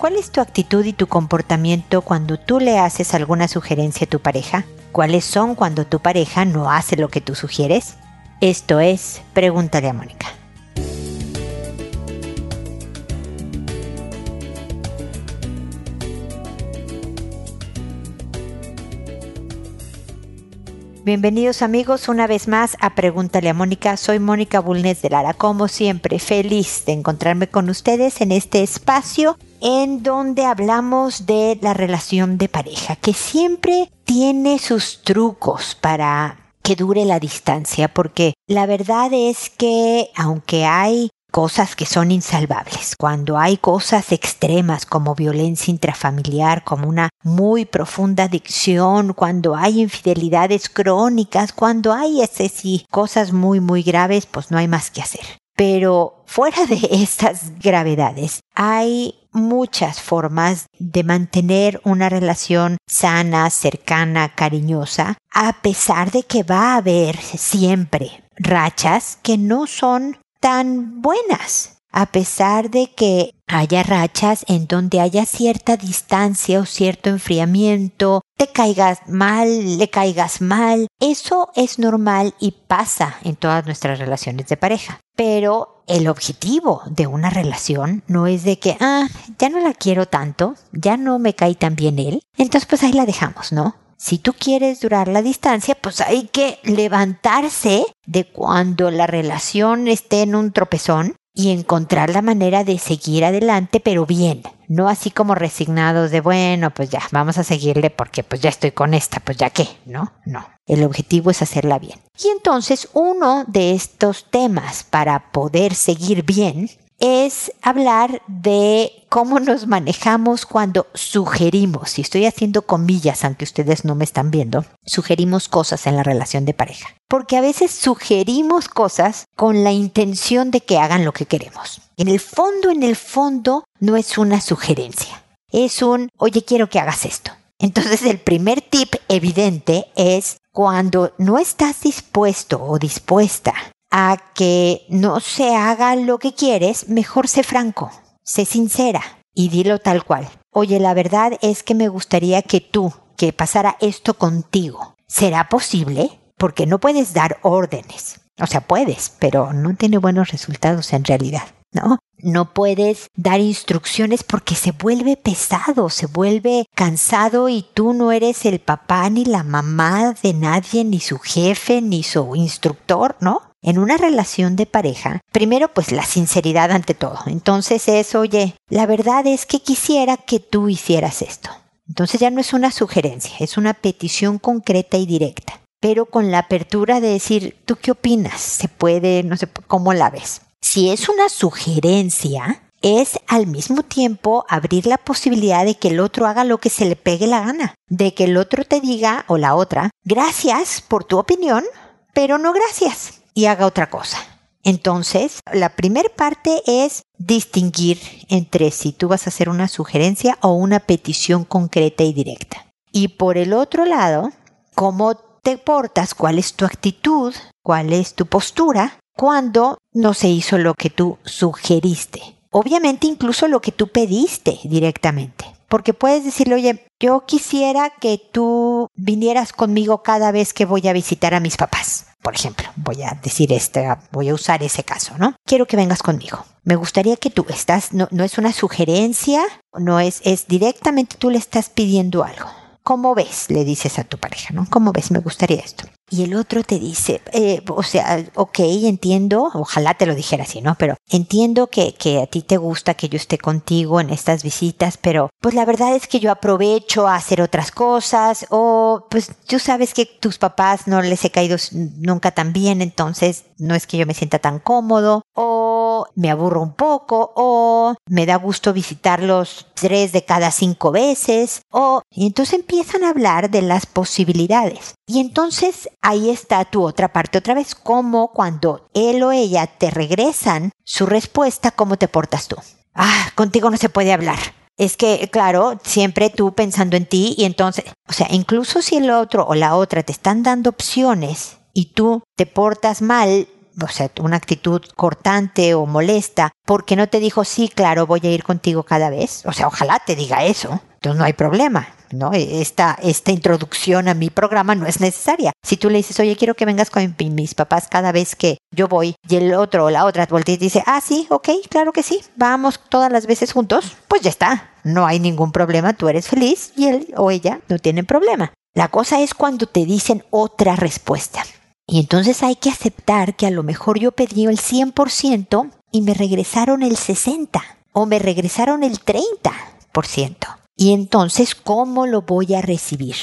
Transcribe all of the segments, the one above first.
¿Cuál es tu actitud y tu comportamiento cuando tú le haces alguna sugerencia a tu pareja? ¿Cuáles son cuando tu pareja no hace lo que tú sugieres? Esto es Pregúntale a Mónica. Bienvenidos amigos una vez más a Pregúntale a Mónica. Soy Mónica Bulnes de Lara, como siempre, feliz de encontrarme con ustedes en este espacio en donde hablamos de la relación de pareja, que siempre tiene sus trucos para que dure la distancia, porque la verdad es que aunque hay cosas que son insalvables, cuando hay cosas extremas como violencia intrafamiliar, como una muy profunda adicción, cuando hay infidelidades crónicas, cuando hay ese sí, cosas muy muy graves, pues no hay más que hacer. Pero fuera de estas gravedades, hay muchas formas de mantener una relación sana, cercana, cariñosa, a pesar de que va a haber siempre rachas que no son tan buenas, a pesar de que haya rachas en donde haya cierta distancia o cierto enfriamiento, te caigas mal, le caigas mal, eso es normal y pasa en todas nuestras relaciones de pareja. Pero el objetivo de una relación no es de que, ah, ya no la quiero tanto, ya no me cae tan bien él, entonces pues ahí la dejamos, ¿no? Si tú quieres durar la distancia, pues hay que levantarse de cuando la relación esté en un tropezón y encontrar la manera de seguir adelante, pero bien, no así como resignados de, bueno, pues ya, vamos a seguirle porque pues ya estoy con esta, pues ya qué, ¿no? No, el objetivo es hacerla bien. Y entonces uno de estos temas para poder seguir bien es hablar de cómo nos manejamos cuando sugerimos, y estoy haciendo comillas aunque ustedes no me están viendo, sugerimos cosas en la relación de pareja. Porque a veces sugerimos cosas con la intención de que hagan lo que queremos. En el fondo, en el fondo, no es una sugerencia. Es un, oye, quiero que hagas esto. Entonces el primer tip evidente es cuando no estás dispuesto o dispuesta a que no se haga lo que quieres, mejor sé franco, sé sincera y dilo tal cual. Oye, la verdad es que me gustaría que tú, que pasara esto contigo. ¿Será posible? Porque no puedes dar órdenes. O sea, puedes, pero no tiene buenos resultados en realidad. ¿no? No puedes dar instrucciones porque se vuelve pesado, se vuelve cansado y tú no eres el papá ni la mamá de nadie, ni su jefe, ni su instructor, ¿no? En una relación de pareja, primero pues la sinceridad ante todo. Entonces es, oye, la verdad es que quisiera que tú hicieras esto. Entonces ya no es una sugerencia, es una petición concreta y directa, pero con la apertura de decir, ¿tú qué opinas? ¿Se puede? No sé, ¿cómo la ves? Si es una sugerencia, es al mismo tiempo abrir la posibilidad de que el otro haga lo que se le pegue la gana, de que el otro te diga o la otra, gracias por tu opinión, pero no gracias, y haga otra cosa. Entonces, la primera parte es distinguir entre si tú vas a hacer una sugerencia o una petición concreta y directa. Y por el otro lado, cómo te portas, cuál es tu actitud, cuál es tu postura cuando no se hizo lo que tú sugeriste. Obviamente incluso lo que tú pediste directamente. Porque puedes decirle, oye, yo quisiera que tú vinieras conmigo cada vez que voy a visitar a mis papás. Por ejemplo, voy a decir este, voy a usar ese caso, ¿no? Quiero que vengas conmigo. Me gustaría que tú estás, no, no es una sugerencia, no es, es directamente tú le estás pidiendo algo. ¿Cómo ves? Le dices a tu pareja, ¿no? ¿Cómo ves? Me gustaría esto. Y el otro te dice, eh, o sea, ok, entiendo, ojalá te lo dijera así, ¿no? Pero entiendo que, que a ti te gusta que yo esté contigo en estas visitas, pero pues la verdad es que yo aprovecho a hacer otras cosas o pues tú sabes que tus papás no les he caído nunca tan bien, entonces no es que yo me sienta tan cómodo o me aburro un poco o me da gusto visitarlos tres de cada cinco veces o y entonces empiezan a hablar de las posibilidades y entonces ahí está tu otra parte otra vez, como cuando él o ella te regresan su respuesta, ¿cómo te portas tú? Ah, contigo no se puede hablar. Es que, claro, siempre tú pensando en ti y entonces, o sea, incluso si el otro o la otra te están dando opciones y tú te portas mal o sea, una actitud cortante o molesta porque no te dijo, sí, claro, voy a ir contigo cada vez. O sea, ojalá te diga eso. Entonces no hay problema. ¿No? Esta, esta introducción a mi programa no es necesaria. Si tú le dices, oye, quiero que vengas con mis papás cada vez que yo voy, y el otro o la otra voltea y dice, ah, sí, ok, claro que sí, vamos todas las veces juntos, pues ya está, no hay ningún problema, tú eres feliz y él o ella no tienen problema. La cosa es cuando te dicen otra respuesta. Y entonces hay que aceptar que a lo mejor yo pedí el 100% y me regresaron el 60% o me regresaron el 30%. Y entonces, ¿cómo lo voy a recibir?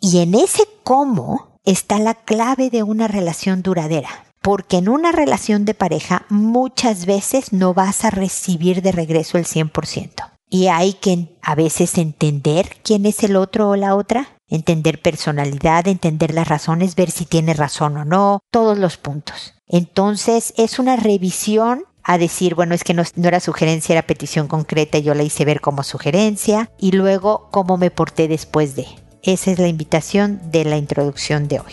Y en ese cómo está la clave de una relación duradera. Porque en una relación de pareja muchas veces no vas a recibir de regreso el 100%. Y hay que a veces entender quién es el otro o la otra, entender personalidad, entender las razones, ver si tiene razón o no, todos los puntos. Entonces es una revisión a decir, bueno, es que no, era sugerencia, era petición concreta y yo la hice ver como sugerencia y luego cómo me porté después de. Esa es la invitación de la introducción de hoy.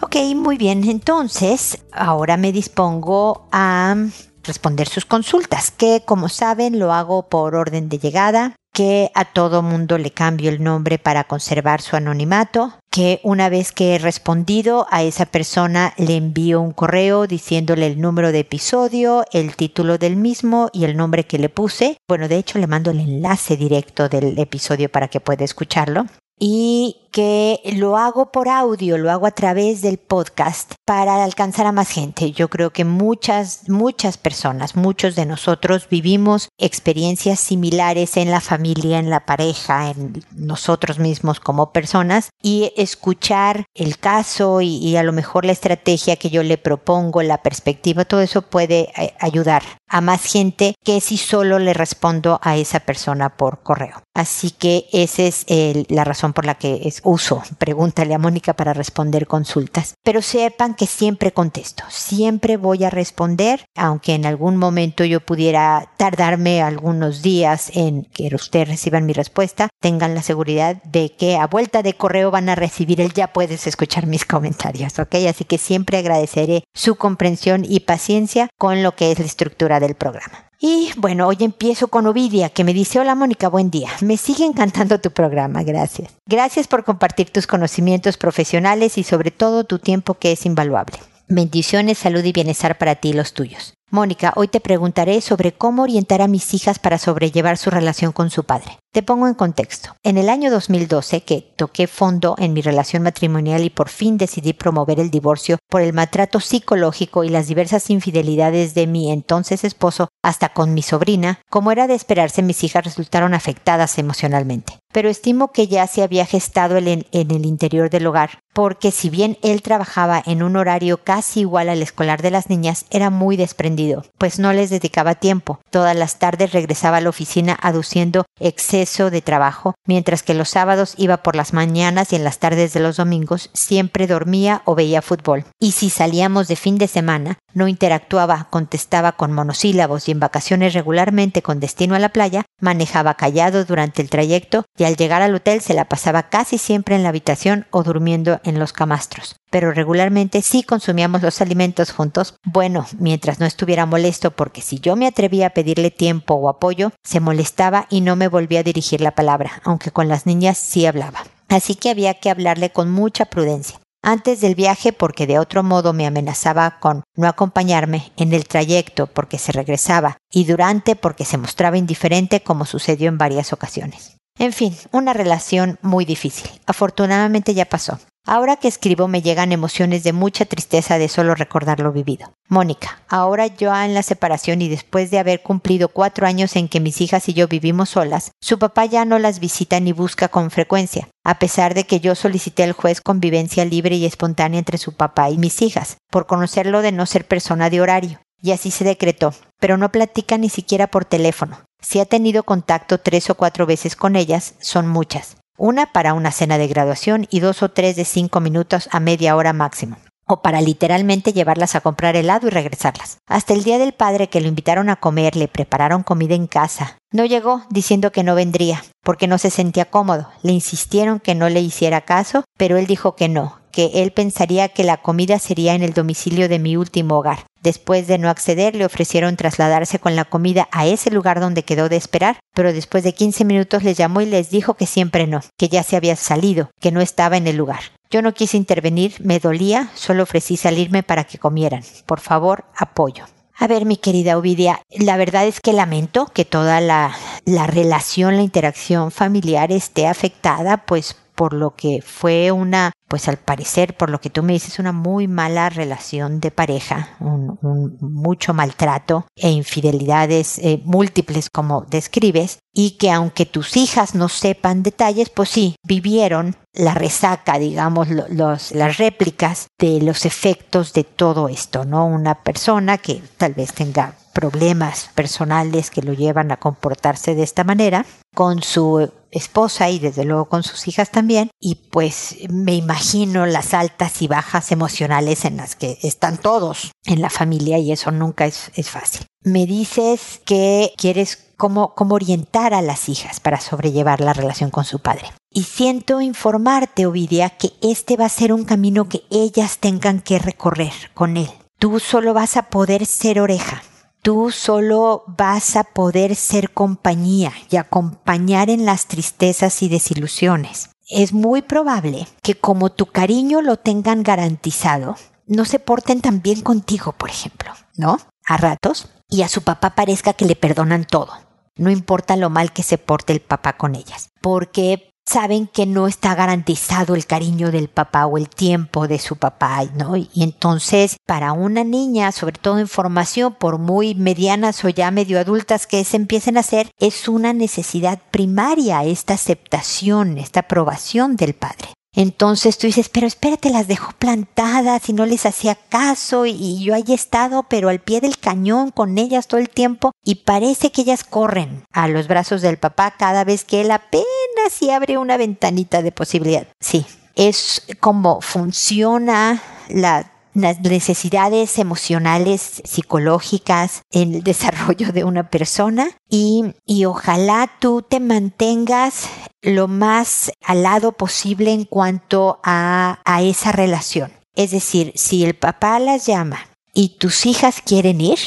Ok, muy bien, entonces ahora me dispongo a responder sus consultas, que como saben lo hago por orden de llegada que a todo mundo le cambio el nombre para conservar su anonimato, que una vez que he respondido a esa persona le envío un correo diciéndole el número de episodio, el título del mismo y el nombre que le puse. Bueno, de hecho le mando el enlace directo del episodio para que pueda escucharlo y que lo hago por audio, lo hago a través del podcast para alcanzar a más gente. Yo creo que muchas, muchas personas, muchos de nosotros vivimos experiencias similares en la familia, en la pareja, en nosotros mismos como personas y escuchar el caso y, a lo mejor la estrategia que yo le propongo, la perspectiva, todo eso puede eh, ayudar a más gente que si solo le respondo a esa persona por correo. Así que esa es la razón por la que es uso. Pregúntale a Mónica para responder consultas. Pero sepan que siempre contesto, siempre voy a responder, aunque en algún momento yo pudiera tardarme algunos días en que ustedes reciban mi respuesta, tengan la seguridad de que a vuelta de correo van a recibir el ya puedes escuchar mis comentarios, ¿ok? Así que siempre agradeceré su comprensión y paciencia con lo que es la estructura del programa. Y bueno, hoy empiezo con Ovidia, que me dice, hola Mónica, buen día. Me sigue encantando tu programa, gracias. Gracias por compartir tus conocimientos profesionales y sobre todo tu tiempo que es invaluable. Bendiciones, salud y bienestar para ti y los tuyos. Mónica, hoy te preguntaré sobre cómo orientar a mis hijas para sobrellevar su relación con su padre. Te pongo en contexto. En el año 2012, que toqué fondo en mi relación matrimonial y por fin decidí promover el divorcio por el maltrato psicológico y las diversas infidelidades de mi entonces esposo, hasta con mi sobrina, como era de esperarse, mis hijas resultaron afectadas emocionalmente. Pero estimo que ya se había gestado en, en el interior del hogar, porque si bien él trabajaba en un horario casi igual al escolar de las niñas, era muy desprendido, pues no les dedicaba tiempo. Todas las tardes regresaba a la oficina aduciendo exceso de trabajo, mientras que los sábados iba por las mañanas y en las tardes de los domingos siempre dormía o veía fútbol. Y si salíamos de fin de semana, no interactuaba, contestaba con monosílabos y en vacaciones regularmente con destino a la playa, manejaba callado durante el trayecto y al llegar al hotel se la pasaba casi siempre en la habitación o durmiendo en los camastros pero regularmente sí consumíamos los alimentos juntos, bueno, mientras no estuviera molesto porque si yo me atrevía a pedirle tiempo o apoyo, se molestaba y no me volvía a dirigir la palabra, aunque con las niñas sí hablaba. Así que había que hablarle con mucha prudencia. Antes del viaje porque de otro modo me amenazaba con no acompañarme, en el trayecto porque se regresaba y durante porque se mostraba indiferente como sucedió en varias ocasiones. En fin, una relación muy difícil. Afortunadamente ya pasó. Ahora que escribo me llegan emociones de mucha tristeza de solo recordar lo vivido. Mónica, ahora yo en la separación y después de haber cumplido cuatro años en que mis hijas y yo vivimos solas, su papá ya no las visita ni busca con frecuencia, a pesar de que yo solicité al juez convivencia libre y espontánea entre su papá y mis hijas, por conocerlo de no ser persona de horario. Y así se decretó, pero no platica ni siquiera por teléfono. Si ha tenido contacto tres o cuatro veces con ellas, son muchas una para una cena de graduación y dos o tres de cinco minutos a media hora máximo o para literalmente llevarlas a comprar helado y regresarlas. Hasta el día del padre que lo invitaron a comer, le prepararon comida en casa No llegó diciendo que no vendría, porque no se sentía cómodo. Le insistieron que no le hiciera caso, pero él dijo que no, que él pensaría que la comida sería en el domicilio de mi último hogar. Después de no acceder, le ofrecieron trasladarse con la comida a ese lugar donde quedó de esperar, pero después de 15 minutos les llamó y les dijo que siempre no, que ya se había salido, que no estaba en el lugar. Yo no quise intervenir, me dolía, solo ofrecí salirme para que comieran. Por favor, apoyo. A ver, mi querida Ovidia, la verdad es que lamento que toda la, la relación, la interacción familiar esté afectada, pues por lo que fue una, pues al parecer, por lo que tú me dices, una muy mala relación de pareja, un, mucho maltrato e infidelidades eh, múltiples como describes, y que aunque tus hijas no sepan detalles, pues sí, vivieron la resaca, digamos, los, las réplicas de los efectos de todo esto, ¿no? Una persona que tal vez tenga problemas personales que lo llevan a comportarse de esta manera con su esposa y desde luego con sus hijas también y pues me imagino las altas y bajas emocionales en las que están todos en la familia y eso nunca es, es fácil. Me dices que quieres cómo, cómo orientar a las hijas para sobrellevar la relación con su padre. Y siento informarte, Ovidia, que este va a ser un camino que ellas tengan que recorrer con él. Tú solo vas a poder ser oreja, tú solo vas a poder ser compañía y acompañar en las tristezas y desilusiones. Es muy probable que como tu cariño lo tengan garantizado, no se porten tan bien contigo, por ejemplo, ¿no? A ratos, y a su papá parezca que le perdonan todo. No importa lo mal que se porte el papá con ellas, porque saben que no está garantizado el cariño del papá o el tiempo de su papá, ¿no? Y entonces, para una niña, sobre todo en formación, por muy medianas o ya medio adultas que se empiecen a hacer, es una necesidad primaria esta aceptación, esta aprobación del padre. Entonces tú dices, pero espérate, las dejó plantadas y no les hacía caso y, yo ahí he estado, pero al pie del cañón con ellas todo el tiempo y parece que ellas corren a los brazos del papá cada vez que él apenas si abre una ventanita de posibilidad. Sí, es como funciona la las necesidades emocionales, psicológicas en el desarrollo de una persona y, y ojalá tú te mantengas lo más al lado posible en cuanto a, a esa relación. Es decir, si el papá las llama y tus hijas quieren ir,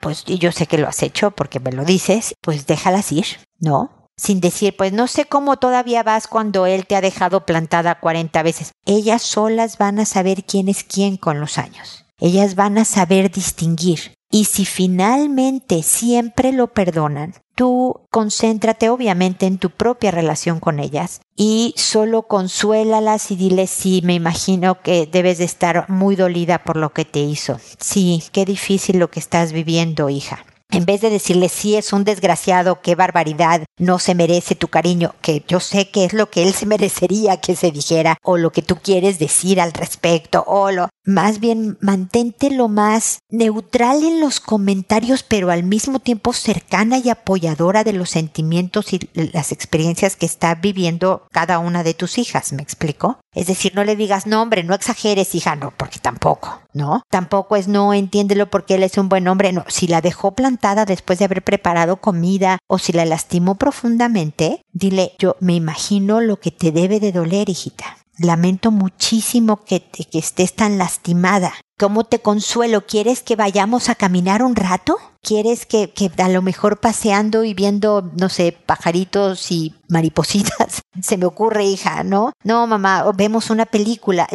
pues yo sé que lo has hecho porque me lo dices, pues déjalas ir, ¿no? Sin decir, pues no sé cómo todavía vas cuando él te ha dejado plantada 40 veces. Ellas solas van a saber quién es quién con los años. Ellas van a saber distinguir. Y si finalmente siempre lo perdonan, tú concéntrate obviamente en tu propia relación con ellas y solo consuélalas y diles sí, me imagino que debes de estar muy dolida por lo que te hizo. Sí, qué difícil lo que estás viviendo, hija en vez de decirle sí es un desgraciado, qué barbaridad, no se merece tu cariño, que yo sé que es lo que él se merecería que se dijera, o lo que tú quieres decir al respecto, o lo más bien mantente lo más neutral en los comentarios, pero al mismo tiempo cercana y apoyadora de los sentimientos y las experiencias que está viviendo cada una de tus hijas, ¿me explico? Es decir, no le digas, no hombre, no exageres, hija, no, porque tampoco, ¿no? Tampoco es, no, entiéndelo porque él es un buen hombre, no, si la dejó plantada después de haber preparado comida o si la lastimó profundamente, dile, yo me imagino lo que te debe de doler, hijita. Lamento muchísimo que, que estés tan lastimada. ¿Cómo te consuelo? ¿Quieres que vayamos a caminar un rato? ¿Quieres que, que, a lo mejor paseando y viendo, no sé, pajaritos y maripositas? Se me ocurre, hija, ¿no? No, mamá, vemos una película.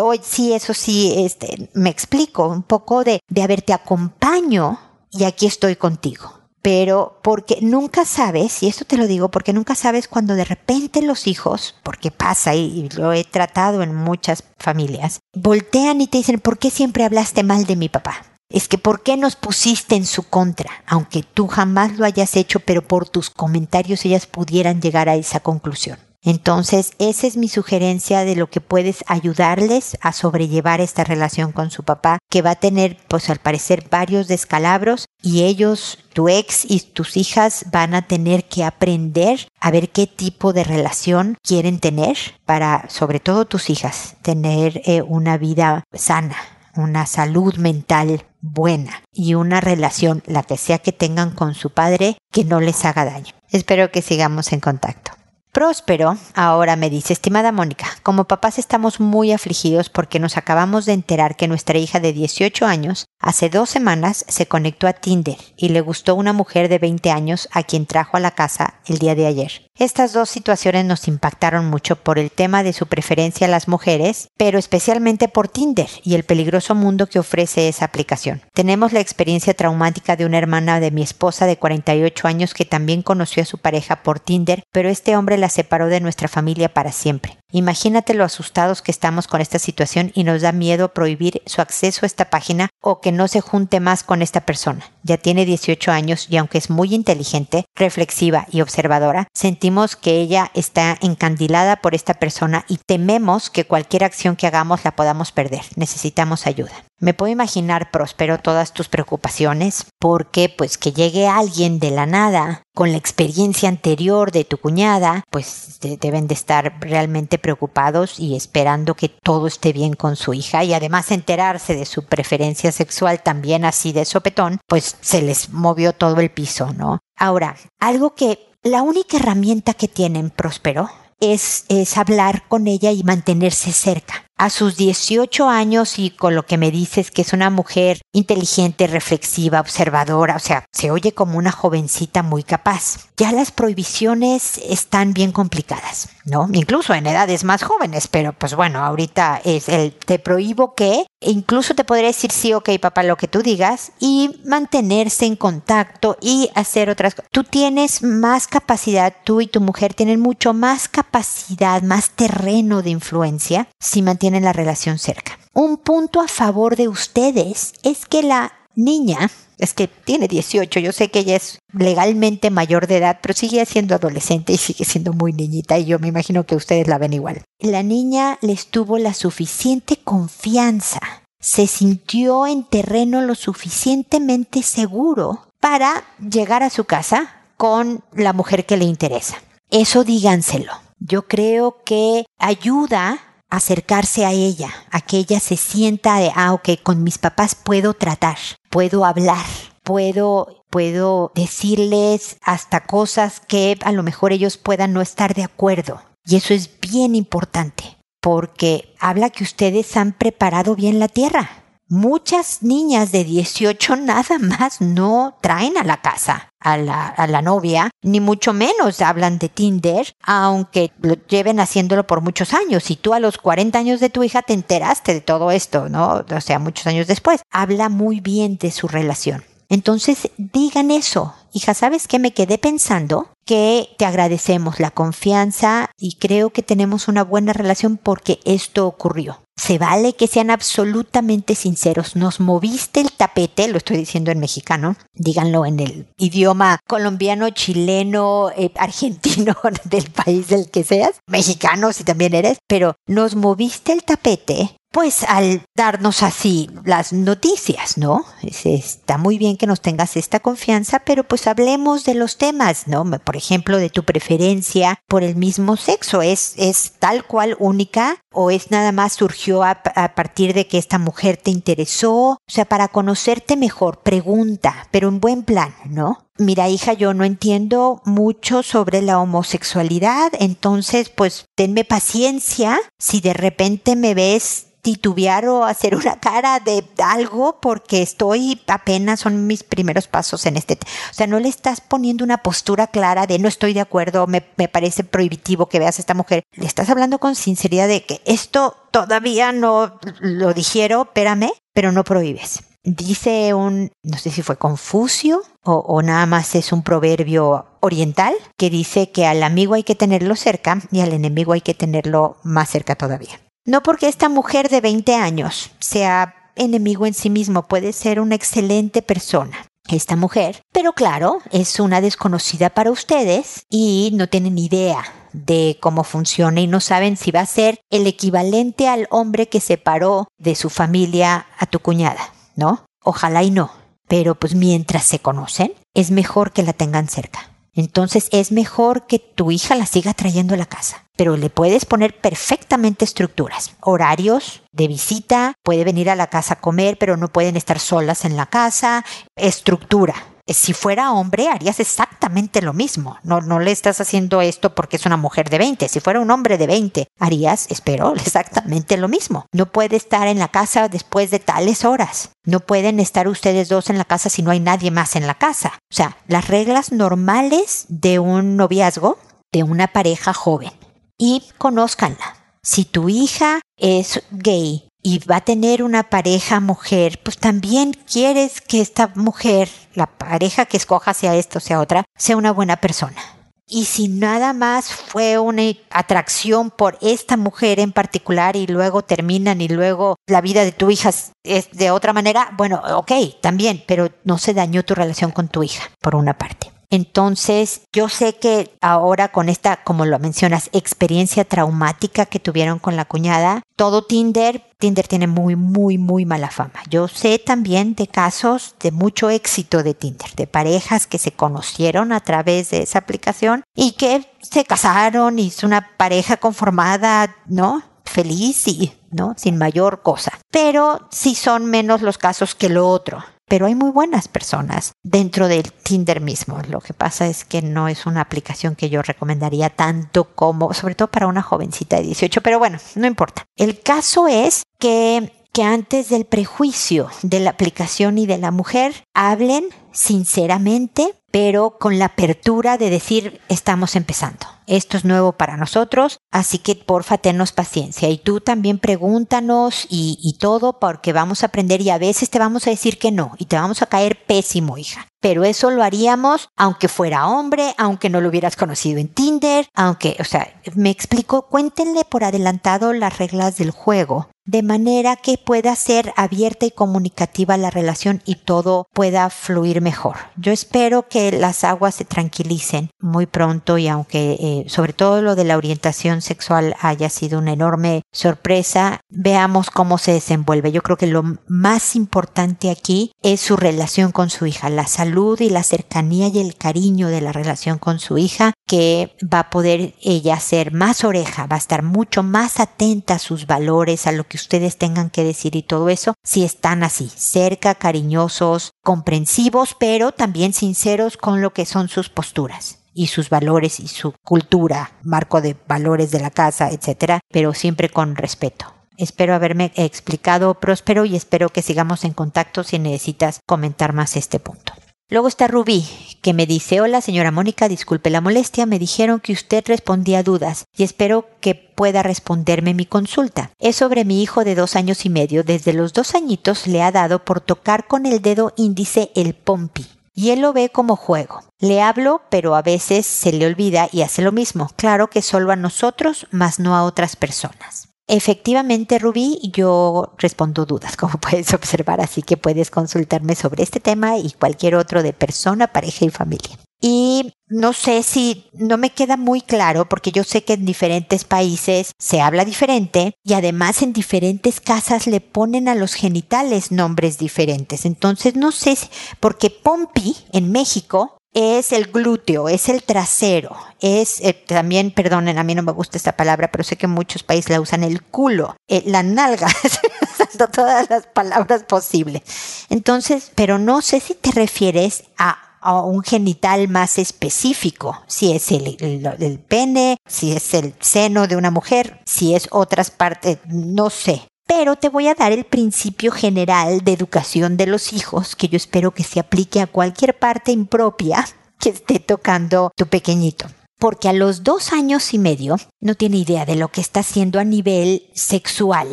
Hoy sí, eso sí, este, me explico un poco de, de, a ver, te acompaño y aquí estoy contigo pero porque nunca sabes, y esto te lo digo porque nunca sabes cuando de repente los hijos, porque pasa y, lo he tratado en muchas familias, voltean y te dicen, ¿por qué siempre hablaste mal de mi papá? Es que ¿por qué nos pusiste en su contra? Aunque tú jamás lo hayas hecho, pero por tus comentarios ellas pudieran llegar a esa conclusión. Entonces, esa es mi sugerencia de lo que puedes ayudarles a sobrellevar esta relación con su papá, que va a tener, pues al parecer, varios descalabros y ellos, tu ex y tus hijas van a tener que aprender a ver qué tipo de relación quieren tener para, sobre todo tus hijas, tener eh, una vida sana, una salud mental buena y una relación, la que sea que tengan con su padre, que no les haga daño. Espero que sigamos en contacto. Próspero ahora me dice, estimada Mónica, como papás estamos muy afligidos porque nos acabamos de enterar que nuestra hija de 18 años hace dos semanas se conectó a Tinder y le gustó una mujer de 20 años a quien trajo a la casa el día de ayer. Estas dos situaciones nos impactaron mucho por el tema de su preferencia a las mujeres, pero especialmente por Tinder y el peligroso mundo que ofrece esa aplicación. Tenemos la experiencia traumática de una hermana de mi esposa de 48 años que también conoció a su pareja por Tinder, pero este hombre la separó de nuestra familia para siempre. Imagínate lo asustados que estamos con esta situación y nos da miedo prohibir su acceso a esta página o que no se junte más con esta persona. Ya tiene 18 años y aunque es muy inteligente, reflexiva y observadora, sentimos que ella está encandilada por esta persona y tememos que cualquier acción que hagamos la podamos perder. Necesitamos ayuda. Me puedo imaginar, Próspero, todas tus preocupaciones, porque pues que llegue alguien de la nada con la experiencia anterior de tu cuñada, pues deben de estar realmente preocupados y esperando que todo esté bien con su hija y además enterarse de su preferencia sexual también así de sopetón, pues se les movió todo el piso, ¿no? Ahora, algo que la única herramienta que tienen Próspero es, es hablar con ella y mantenerse cerca a sus 18 años y con lo que me dices que es una mujer inteligente, reflexiva, observadora, o sea, se oye como una jovencita muy capaz. Ya las prohibiciones están bien complicadas, ¿no? Incluso en edades más jóvenes, pero pues bueno, ahorita es el te prohíbo que, e incluso te podría decir sí, ok, papá, lo que tú digas, y mantenerse en contacto y hacer otras cosas. Tú tienes más capacidad, tú y tu mujer tienen mucho más capacidad, más terreno de influencia si tienen la relación cerca. Un punto a favor de ustedes es que la niña, es que tiene 18, yo sé que ella es legalmente mayor de edad, pero sigue siendo adolescente y sigue siendo muy niñita y yo me imagino que ustedes la ven igual. La niña les tuvo la suficiente confianza, se sintió en terreno lo suficientemente seguro para llegar a su casa con la mujer que le interesa. Eso díganselo. Yo creo que ayuda acercarse a ella, a que ella se sienta de, ah, ok, con mis papás puedo tratar, puedo hablar, puedo, puedo decirles hasta cosas que a lo mejor ellos puedan no estar de acuerdo. Y eso es bien importante, porque habla que ustedes han preparado bien la tierra. Muchas niñas de 18 nada más no traen a la casa a la, a la novia, ni mucho menos hablan de Tinder, aunque lo lleven haciéndolo por muchos años. Y tú a los 40 años de tu hija te enteraste de todo esto, ¿no? O sea, muchos años después. Habla muy bien de su relación. Entonces, digan eso. Hija, ¿sabes qué? Me quedé pensando que te agradecemos la confianza y creo que tenemos una buena relación porque esto ocurrió. Se vale que sean absolutamente sinceros. Nos moviste el tapete, lo estoy diciendo en mexicano, díganlo en el idioma colombiano, chileno, eh, argentino, del país del que seas, mexicano si también eres, pero nos moviste el tapete pues al darnos así las noticias, ¿no? Está muy bien que nos tengas esta confianza, pero pues hablemos de los temas, ¿no? Por ejemplo, de tu preferencia por el mismo sexo. ¿Es, es tal cual única o es nada más surgió a, partir de que esta mujer te interesó? O sea, para conocerte mejor, pregunta, pero en buen plan, ¿no? Mira, hija, yo no entiendo mucho sobre la homosexualidad, entonces pues tenme paciencia si de repente me ves titubear o hacer una cara de algo porque estoy apenas son mis primeros pasos en este. O sea, no le estás poniendo una postura clara de no estoy de acuerdo, me, me parece prohibitivo que veas a esta mujer. Le estás hablando con sinceridad de que esto todavía no lo dijeron, espérame, pero no prohíbes. Dice un, no sé si fue Confucio o, o, nada más es un proverbio oriental que dice que al amigo hay que tenerlo cerca y al enemigo hay que tenerlo más cerca todavía. No porque esta mujer de 20 años sea enemigo en sí mismo, puede ser una excelente persona. Esta mujer, pero claro, es una desconocida para ustedes y no tienen idea de cómo funciona y no saben si va a ser el equivalente al hombre que separó de su familia a tu cuñada, ¿no? Ojalá y no. Pero pues mientras se conocen, es mejor que la tengan cerca. Entonces es mejor que tu hija la siga trayendo a la casa. Pero le puedes poner perfectamente estructuras, horarios de visita, puede venir a la casa a comer, pero no pueden estar solas en la casa, estructura si fuera hombre, harías exactamente lo mismo. No, le estás haciendo esto porque es una mujer de 20. Si fuera un hombre de 20, harías, espero, exactamente lo mismo. No puede estar en la casa después de tales horas. No pueden estar ustedes dos en la casa si no hay nadie más en la casa. O sea, las reglas normales de un noviazgo, de una pareja joven. Y conózcanla. Si tu hija es gay y va a tener una pareja mujer, pues también quieres que esta mujer, la pareja que escoja sea esto sea otra, sea una buena persona. Y si nada más fue una atracción por esta mujer en particular y luego terminan y luego la vida de tu hija es de otra manera, bueno, ok, también, pero no se dañó tu relación con tu hija, por una parte. Entonces, yo sé que ahora con esta, como lo mencionas, experiencia traumática que tuvieron con la cuñada, todo Tinder, Tinder tiene muy, muy, muy mala fama. Yo sé también de casos de mucho éxito de Tinder, de parejas que se conocieron a través de esa aplicación y que se casaron y es una pareja conformada, ¿no? Feliz y, ¿no? Sin mayor cosa. Pero sí son menos los casos que lo otro pero hay muy buenas personas dentro del Tinder mismo. Lo que pasa es que no es una aplicación que yo recomendaría tanto como, sobre todo para una jovencita de 18, pero bueno, no importa. El caso es que que antes del prejuicio de la aplicación y de la mujer hablen sinceramente, pero con la apertura de decir estamos empezando. Esto es nuevo para nosotros, así que porfa, tennos paciencia. Y tú también pregúntanos y, y todo porque vamos a aprender y a veces te vamos a decir que no y te vamos a caer pésimo, hija. Pero eso lo haríamos aunque fuera hombre, aunque no lo hubieras conocido en Tinder, aunque, o sea, me explico, cuéntenle por adelantado las reglas del juego de manera que pueda ser abierta y comunicativa la relación y todo pueda fluir mejor. Yo espero que las aguas se tranquilicen muy pronto y aunque eh, sobre todo lo de la orientación sexual haya sido una enorme sorpresa, veamos cómo se desenvuelve. Yo creo que lo más importante aquí es su relación con su hija, la salud y la cercanía y el cariño de la relación con su hija, que va a poder ella ser más oreja, va a estar mucho más atenta a sus valores, a lo que ustedes tengan que decir y todo eso, si están así, cerca, cariñosos, comprensivos, pero también sinceros con lo que son sus posturas y sus valores y su cultura, marco de valores de la casa, etcétera, pero siempre con respeto. Espero haberme explicado próspero y espero que sigamos en contacto si necesitas comentar más este punto. Luego está Rubí, que me dice, hola señora Mónica, disculpe la molestia, me dijeron que usted respondía dudas y espero que pueda responderme mi consulta. Es sobre mi hijo de dos años y medio. Desde los dos añitos le ha dado por tocar con el dedo índice el pompi. Y él lo ve como juego. Le hablo, pero a veces se le olvida y hace lo mismo. Claro que solo a nosotros, mas no a otras personas. Efectivamente, Rubí, yo respondo dudas, como puedes observar, así que puedes consultarme sobre este tema y cualquier otro de persona, pareja y familia. Y no sé si no me queda muy claro porque yo sé que en diferentes países se habla diferente y además en diferentes casas le ponen a los genitales nombres diferentes. Entonces no sé si, porque Pompi en México es el glúteo, es el trasero, es eh, también, perdonen, a mí no me gusta esta palabra, pero sé que muchos países la usan, el culo, eh, la nalga, usando todas las palabras posibles. Entonces, pero no sé si te refieres a, un genital más específico, si es el, el pene, si es el seno de una mujer, si es otras partes, no sé pero te voy a dar el principio general de educación de los hijos que yo espero que se aplique a cualquier parte impropia que esté tocando tu pequeñito. Porque a los dos años y medio no tiene idea de lo que está haciendo a nivel sexual.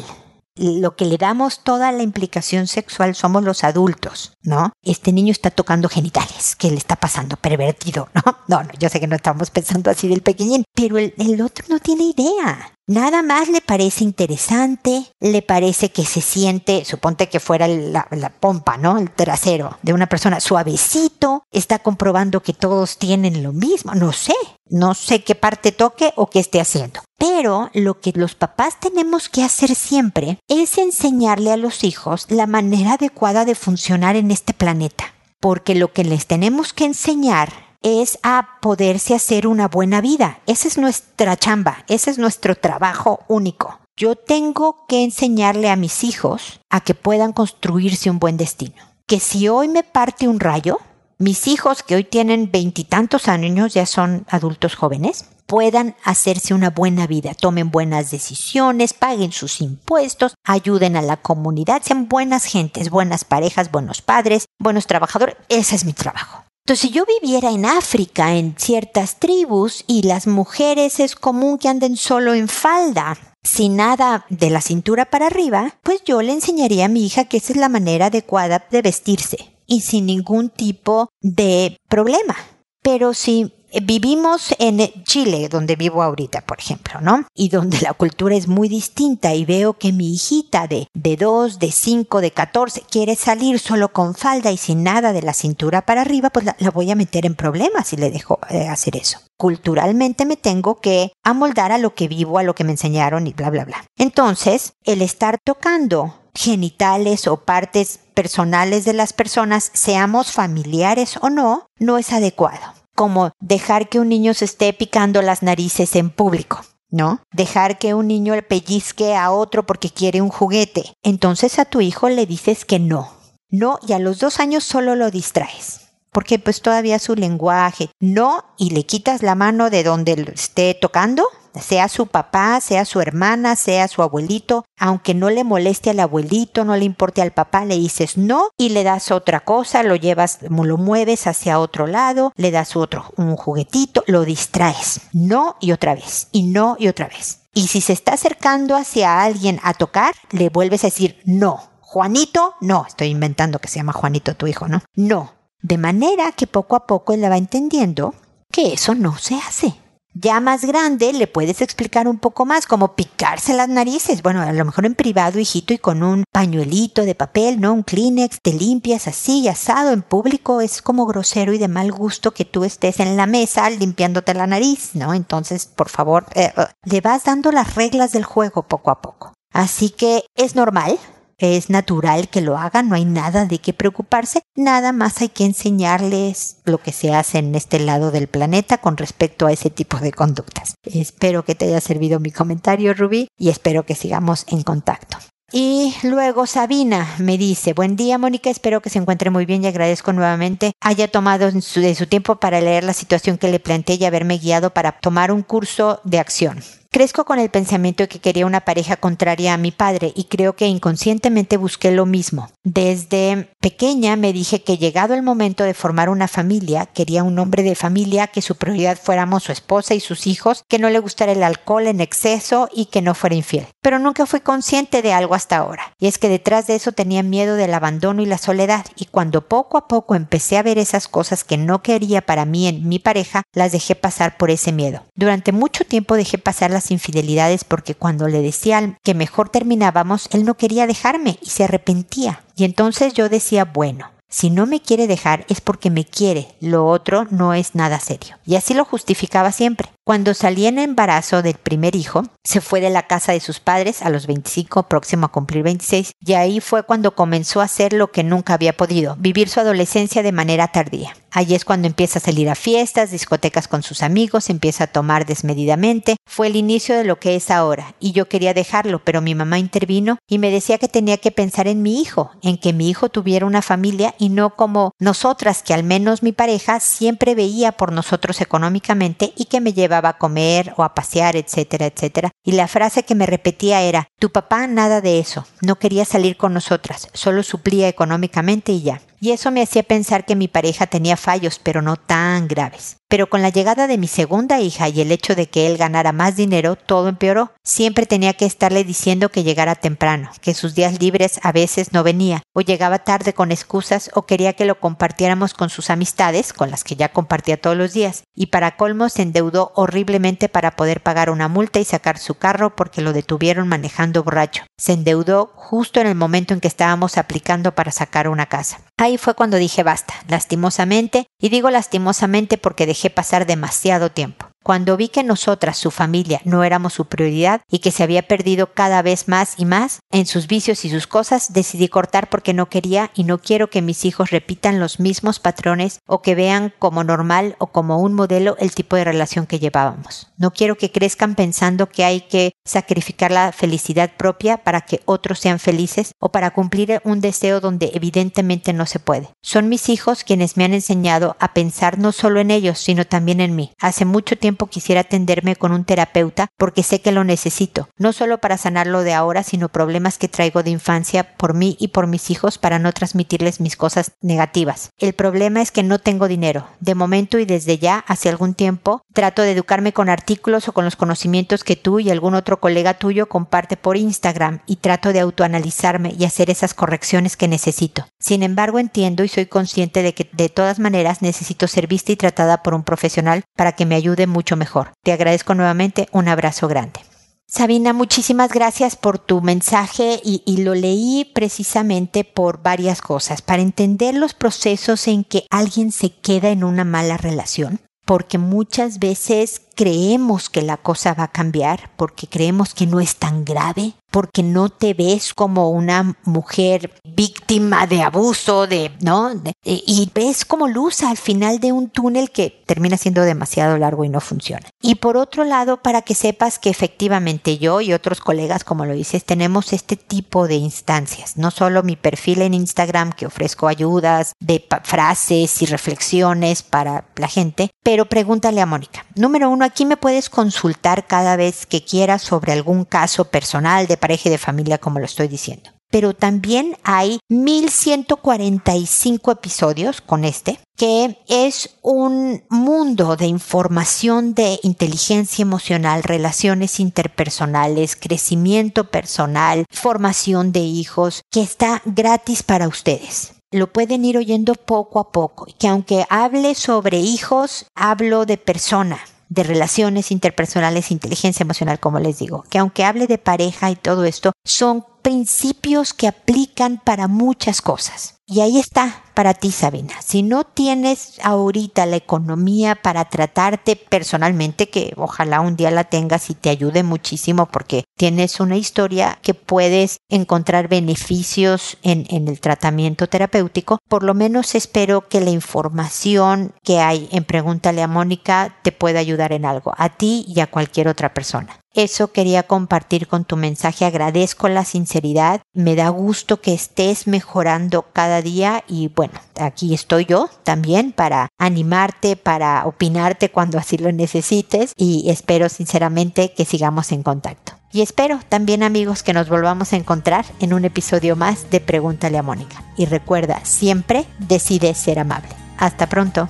Lo que le damos toda la implicación sexual somos los adultos, ¿no? Este niño está tocando genitales. ¿Qué le está pasando? Pervertido, ¿no? No, no, yo sé que no estamos pensando así del pequeñín, pero el, el otro no tiene idea. Nada más le parece interesante, le parece que se siente, suponte que fuera la, pompa, ¿no? El trasero de una persona suavecito, está comprobando que todos tienen lo mismo, no sé, no sé qué parte toque o qué esté haciendo. Pero lo que los papás tenemos que hacer siempre es enseñarle a los hijos la manera adecuada de funcionar en este planeta. Porque lo que les tenemos que enseñar es a poderse hacer una buena vida. Esa es nuestra chamba, ese es nuestro trabajo único. Yo tengo que enseñarle a mis hijos a que puedan construirse un buen destino. Que si hoy me parte un rayo, mis hijos que hoy tienen veintitantos años, ya son adultos jóvenes, puedan hacerse una buena vida, tomen buenas decisiones, paguen sus impuestos, ayuden a la comunidad, sean buenas gentes, buenas parejas, buenos padres, buenos trabajadores. Ese es mi trabajo. Entonces, si yo viviera en África, en ciertas tribus, y las mujeres es común que anden solo en falda, sin nada de la cintura para arriba, pues yo le enseñaría a mi hija que esa es la manera adecuada de vestirse y sin ningún tipo de problema. Pero si vivimos en Chile, donde vivo ahorita, por ejemplo, ¿no? Y donde la cultura es muy distinta y veo que mi hijita de, de 2, de 5, de 14 quiere salir solo con falda y sin nada de la cintura para arriba, pues la, voy a meter en problemas si le dejo eh, hacer eso. Culturalmente me tengo que amoldar a lo que vivo, a lo que me enseñaron y bla, bla, bla. Entonces, el estar tocando genitales o partes personales de las personas, seamos familiares o no, no es adecuado. Como dejar que un niño se esté picando las narices en público. ¿no? Dejar que un niño le pellizque a otro porque quiere un juguete. Entonces a tu hijo le dices que no. No, y a los dos años solo lo distraes. Porque pues todavía su lenguaje. No, y le quitas la mano de donde esté tocando sea su papá, sea su hermana, sea su abuelito, aunque no le moleste al abuelito, no le importe al papá, le dices no y le das otra cosa, lo llevas, lo mueves hacia otro lado, le das otro, un juguetito, lo distraes. No y otra vez, y no y otra vez. Y si se está acercando hacia alguien a tocar, le vuelves a decir no. Juanito, no, estoy inventando que se llama Juanito tu hijo, ¿no? No. De manera que poco a poco él va entendiendo que eso no se hace. Ya más grande le puedes explicar un poco más, como picarse las narices. Bueno, a lo mejor en privado, hijito, y con un pañuelito de papel, ¿no? Un Kleenex, te limpias así, asado en público. Es como grosero y de mal gusto que tú estés en la mesa limpiándote la nariz, ¿no? Entonces, por favor, eh, eh, le vas dando las reglas del juego poco a poco. Así que es normal, es natural que lo hagan, no hay nada de qué preocuparse, nada más hay que enseñarles lo que se hace en este lado del planeta con respecto a ese tipo de conductas. Espero que te haya servido mi comentario, Rubí, y espero que sigamos en contacto. Y luego Sabina me dice, buen día Mónica, espero que se encuentre muy bien y agradezco nuevamente haya tomado de su tiempo para leer la situación que le planteé y haberme guiado para tomar un curso de acción. Crezco con el pensamiento de que quería una pareja contraria a mi padre y creo que inconscientemente busqué lo mismo. Desde pequeña me dije que llegado el momento de formar una familia, quería un hombre de familia que su prioridad fuéramos su esposa y sus hijos, que no le gustara el alcohol en exceso y que no fuera infiel. Pero nunca fui consciente de algo hasta ahora, y es que detrás de eso tenía miedo del abandono y la soledad, y cuando poco a poco empecé a ver esas cosas que no quería para mí en mi pareja, las dejé pasar por ese miedo. Durante mucho tiempo dejé pasar las infidelidades porque cuando le decían que mejor terminábamos, él no quería dejarme y se arrepentía. Y entonces yo decía, bueno, si no me quiere dejar es porque me quiere, lo otro no es nada serio. Y así lo justificaba siempre. Cuando salí en embarazo del primer hijo, se fue de la casa de sus padres a los 25, próximo a cumplir 26, y ahí fue cuando comenzó a hacer lo que nunca había podido, vivir su adolescencia de manera tardía. Allí es cuando empieza a salir a fiestas, discotecas con sus amigos, empieza a tomar desmedidamente. Fue el inicio de lo que es ahora, y yo quería dejarlo, pero mi mamá intervino y me decía que tenía que pensar en mi hijo, en que mi hijo tuviera una familia y no como nosotras, que al menos mi pareja siempre veía por nosotros económicamente y que me llevaba a comer o a pasear, etcétera, etcétera. Y la frase que me repetía era, tu papá nada de eso, no quería salir con nosotras, solo suplía económicamente y ya y eso me hacía pensar que mi pareja tenía fallos, pero no tan graves. Pero con la llegada de mi segunda hija y el hecho de que él ganara más dinero, todo empeoró. Siempre tenía que estarle diciendo que llegara temprano, que sus días libres a veces no venía, o llegaba tarde con excusas, o quería que lo compartiéramos con sus amistades, con las que ya compartía todos los días. Y para colmo se endeudó horriblemente para poder pagar una multa y sacar su carro porque lo detuvieron manejando borracho. Se endeudó justo en el momento en que estábamos aplicando para sacar una casa. Fue cuando dije basta, lastimosamente, y digo lastimosamente porque dejé pasar demasiado tiempo. Cuando vi que nosotras, su familia, no éramos su prioridad y que se había perdido cada vez más y más en sus vicios y sus cosas, decidí cortar porque no quería y no quiero que mis hijos repitan los mismos patrones o que vean como normal o como un modelo el tipo de relación que llevábamos. No quiero que crezcan pensando que hay que sacrificar la felicidad propia para que otros sean felices o para cumplir un deseo donde evidentemente no se puede. Son mis hijos quienes me han enseñado a pensar no solo en ellos, sino también en mí. Hace mucho tiempo quisiera atenderme con un terapeuta porque sé que lo necesito, no solo para sanar lo de ahora, sino problemas que traigo de infancia por mí y por mis hijos para no transmitirles mis cosas negativas. El problema es que no tengo dinero. De momento y desde ya, hace algún tiempo, trato de educarme con artículos o con los conocimientos que tú y algún otro colega tuyo comparte por Instagram y trato de autoanalizarme y hacer esas correcciones que necesito. Sin embargo, entiendo y soy consciente de que de todas maneras necesito ser vista y tratada por un profesional para que me ayude mucho mejor. Te agradezco nuevamente, un abrazo grande. Sabina, muchísimas gracias por tu mensaje y, lo leí precisamente por varias cosas, para entender los procesos en que alguien se queda en una mala relación, porque muchas veces creemos que la cosa va a cambiar, porque creemos que no es tan grave, porque no te ves como una mujer víctima de abuso, de, ¿no? y ves como luz al final de un túnel que termina siendo demasiado largo y no funciona. Y por otro lado, para que sepas que efectivamente yo y otros colegas, como lo dices, tenemos este tipo de instancias. No solo mi perfil en Instagram que ofrezco ayudas de frases y reflexiones para la gente, pero pregúntale a Mónica. Número uno, aquí me puedes consultar cada vez que quieras sobre algún caso personal de pareja y de familia, como lo estoy diciendo. Pero también hay 1145 episodios con este, que es un mundo de información de inteligencia emocional, relaciones interpersonales, crecimiento personal, formación de hijos, que está gratis para ustedes lo pueden ir oyendo poco a poco, que aunque hable sobre hijos, hablo de persona, de relaciones interpersonales, inteligencia emocional, como les digo, que aunque hable de pareja y todo esto, son principios que aplican para muchas cosas. Y ahí está para ti, Sabina. Si no tienes ahorita la economía para tratarte personalmente, que ojalá un día la tengas y te ayude muchísimo porque tienes una historia que puedes encontrar beneficios en, el tratamiento terapéutico, por lo menos espero que la información que hay en Pregúntale a Mónica te pueda ayudar en algo, a ti y a cualquier otra persona. Eso quería compartir con tu mensaje. Agradezco la sinceridad. Me da gusto que estés mejorando cada día y bueno, aquí estoy yo también para animarte, para opinarte cuando así lo necesites y espero sinceramente que sigamos en contacto. Y espero también amigos que nos volvamos a encontrar en un episodio más de Pregúntale a Mónica. Y recuerda, siempre decide ser amable. Hasta pronto.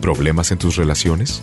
¿Problemas en tus relaciones?